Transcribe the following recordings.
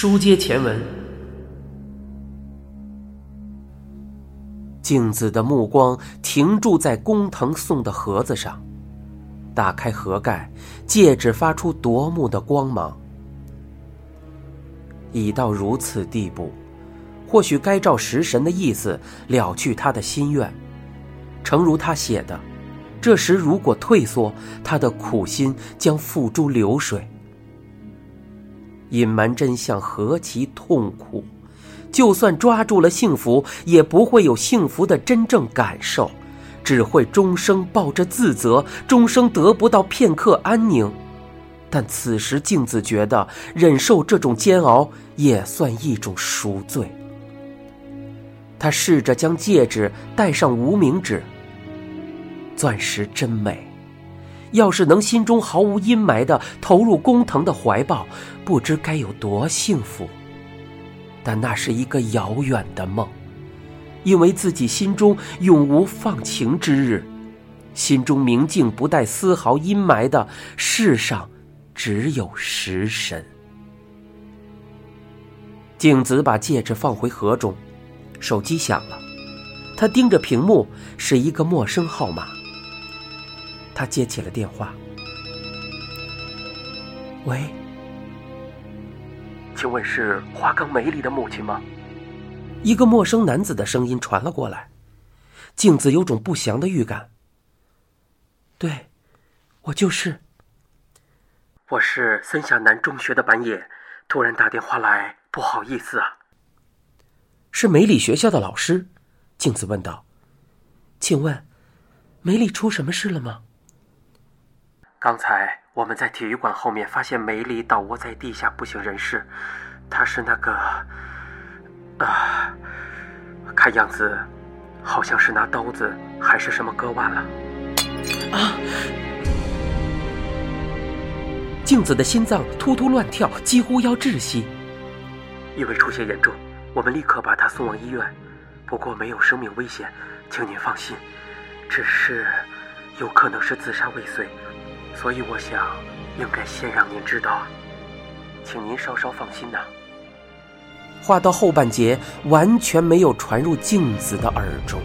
书接前文，镜子的目光停住在工藤送的盒子上，打开盒盖，戒指发出夺目的光芒。已到如此地步，或许该照食神的意思了去他的心愿。诚如他写的，这时如果退缩，他的苦心将付诸流水。隐瞒真相何其痛苦！就算抓住了幸福，也不会有幸福的真正感受，只会终生抱着自责，终生得不到片刻安宁。但此时，镜子觉得忍受这种煎熬也算一种赎罪。他试着将戒指戴上无名指。钻石真美，要是能心中毫无阴霾的投入工藤的怀抱，不知该有多幸福。但那是一个遥远的梦，因为自己心中永无放晴之日，心中明镜不带丝毫阴霾的世上。只有食神。镜子把戒指放回盒中，手机响了，他盯着屏幕，是一个陌生号码。他接起了电话：“喂，请问是花冈梅里的母亲吗？”一个陌生男子的声音传了过来，镜子有种不祥的预感。对，我就是。我是森下南中学的板野，突然打电话来，不好意思啊。是梅里学校的老师，镜子问道：“请问，梅里出什么事了吗？”刚才我们在体育馆后面发现梅里倒卧在地下，不省人事。他是那个……啊，看样子好像是拿刀子还是什么割腕了。啊！镜子的心脏突突乱跳，几乎要窒息。因为出血严重，我们立刻把他送往医院。不过没有生命危险，请您放心。只是有可能是自杀未遂，所以我想应该先让您知道。请您稍稍放心呐。话到后半截，完全没有传入镜子的耳中。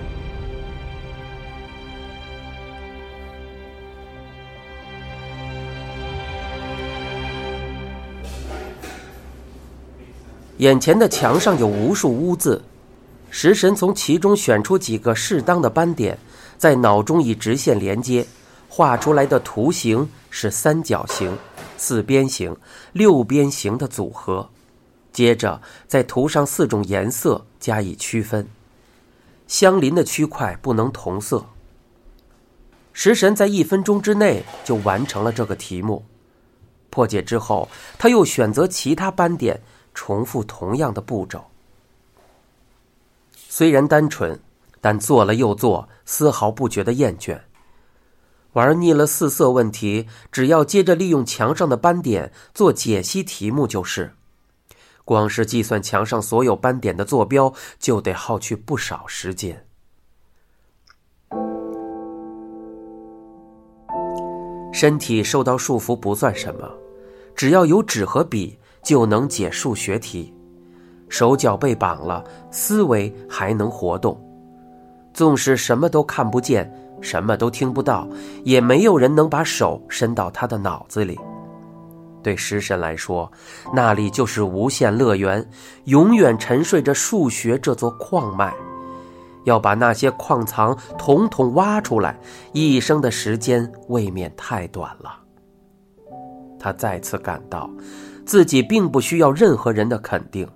眼前的墙上有无数污渍，食神从其中选出几个适当的斑点，在脑中以直线连接，画出来的图形是三角形、四边形、六边形的组合。接着再涂上四种颜色加以区分，相邻的区块不能同色。食神在一分钟之内就完成了这个题目。破解之后，他又选择其他斑点。重复同样的步骤，虽然单纯，但做了又做，丝毫不觉得厌倦。玩腻了四色问题，只要接着利用墙上的斑点做解析题目就是。光是计算墙上所有斑点的坐标，就得耗去不少时间。身体受到束缚不算什么，只要有纸和笔。就能解数学题，手脚被绑了，思维还能活动。纵使什么都看不见，什么都听不到，也没有人能把手伸到他的脑子里。对食神来说，那里就是无限乐园，永远沉睡着数学这座矿脉。要把那些矿藏统统挖出来，一生的时间未免太短了。他再次感到。自己并不需要任何人的肯定，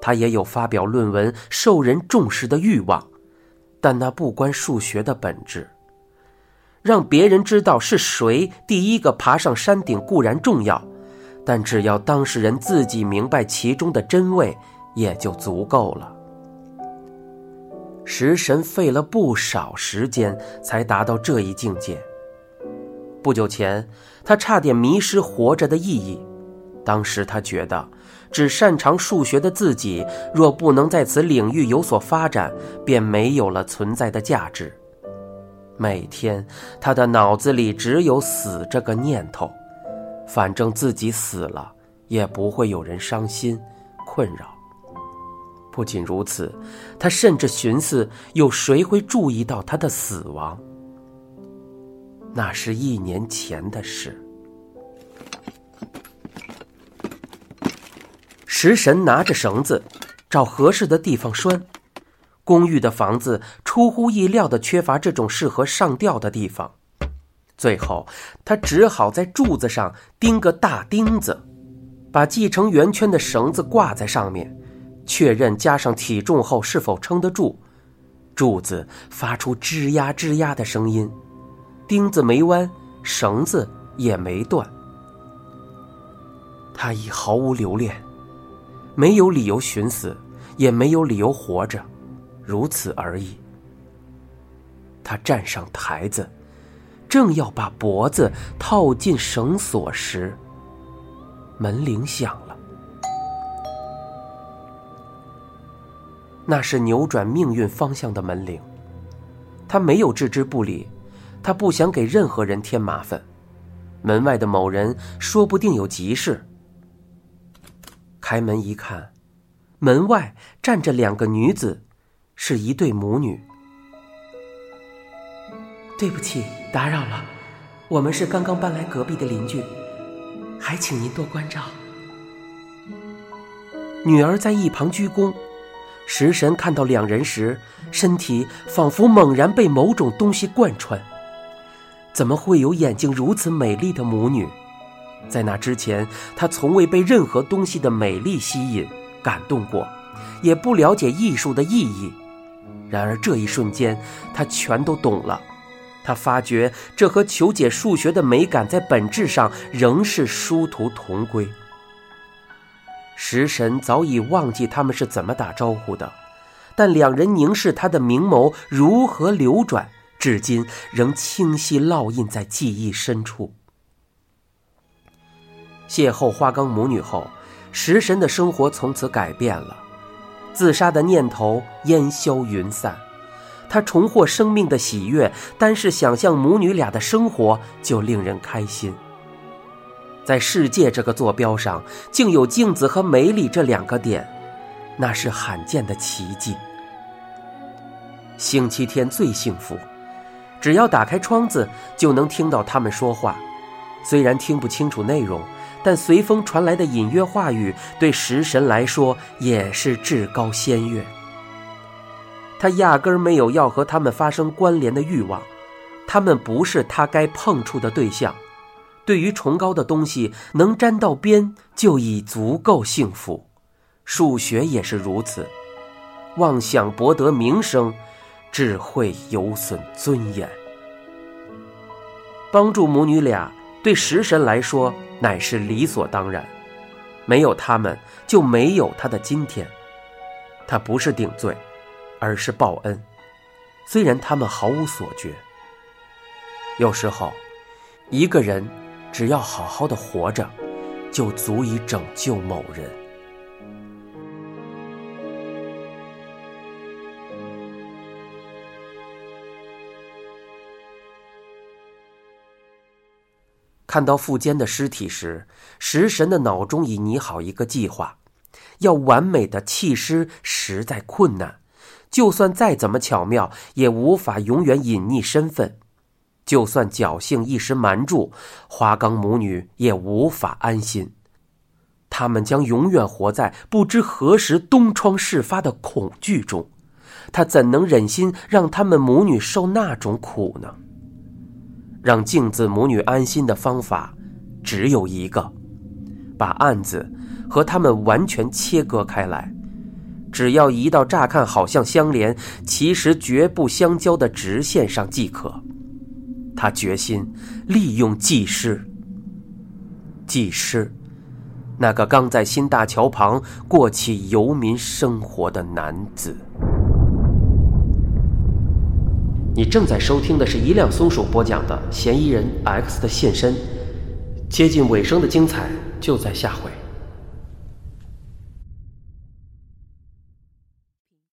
他也有发表论文、受人重视的欲望，但那不关数学的本质。让别人知道是谁第一个爬上山顶固然重要，但只要当事人自己明白其中的真味，也就足够了。食神费了不少时间才达到这一境界。不久前，他差点迷失活着的意义。当时他觉得，只擅长数学的自己，若不能在此领域有所发展，便没有了存在的价值。每天，他的脑子里只有死这个念头。反正自己死了，也不会有人伤心，困扰。不仅如此，他甚至寻思：有谁会注意到他的死亡？那是一年前的事。食神拿着绳子，找合适的地方拴。公寓的房子出乎意料的缺乏这种适合上吊的地方，最后他只好在柱子上钉个大钉子，把系成圆圈的绳子挂在上面。确认加上体重后是否撑得住，柱子发出吱呀吱呀的声音，钉子没弯，绳子也没断。他已毫无留恋，没有理由寻死，也没有理由活着，如此而已。他站上台子，正要把脖子套进绳索时，门铃响了。那是扭转命运方向的门铃，他没有置之不理，他不想给任何人添麻烦。门外的某人说不定有急事。开门一看，门外站着两个女子，是一对母女。对不起，打扰了，我们是刚刚搬来隔壁的邻居，还请您多关照。女儿在一旁鞠躬。食神看到两人时，身体仿佛猛然被某种东西贯穿。怎么会有眼睛如此美丽的母女？在那之前，他从未被任何东西的美丽吸引、感动过，也不了解艺术的意义。然而这一瞬间，他全都懂了。他发觉这和求解数学的美感在本质上仍是殊途同归。食神早已忘记他们是怎么打招呼的，但两人凝视他的明眸如何流转，至今仍清晰烙印在记忆深处。邂逅花岗母女后，食神的生活从此改变了，自杀的念头烟消云散，他重获生命的喜悦，单是想象母女俩的生活就令人开心。在世界这个坐标上，竟有镜子和美丽这两个点，那是罕见的奇迹。星期天最幸福，只要打开窗子，就能听到他们说话。虽然听不清楚内容，但随风传来的隐约话语，对食神来说也是至高仙乐。他压根儿没有要和他们发生关联的欲望，他们不是他该碰触的对象。对于崇高的东西，能沾到边就已足够幸福。数学也是如此。妄想博得名声，只会有损尊严。帮助母女俩，对食神来说乃是理所当然。没有他们，就没有他的今天。他不是顶罪，而是报恩。虽然他们毫无所觉。有时候，一个人。只要好好的活着，就足以拯救某人。看到富坚的尸体时，食神的脑中已拟好一个计划：要完美的弃尸实在困难，就算再怎么巧妙，也无法永远隐匿身份。就算侥幸一时瞒住，花岗母女也无法安心。他们将永远活在不知何时东窗事发的恐惧中。他怎能忍心让他们母女受那种苦呢？让镜子母女安心的方法只有一个：把案子和他们完全切割开来。只要移到乍看好像相连，其实绝不相交的直线上即可。他决心利用技师。技师，那个刚在新大桥旁过起游民生活的男子。你正在收听的是一辆松鼠播讲的《嫌疑人 X 的现身》，接近尾声的精彩就在下回。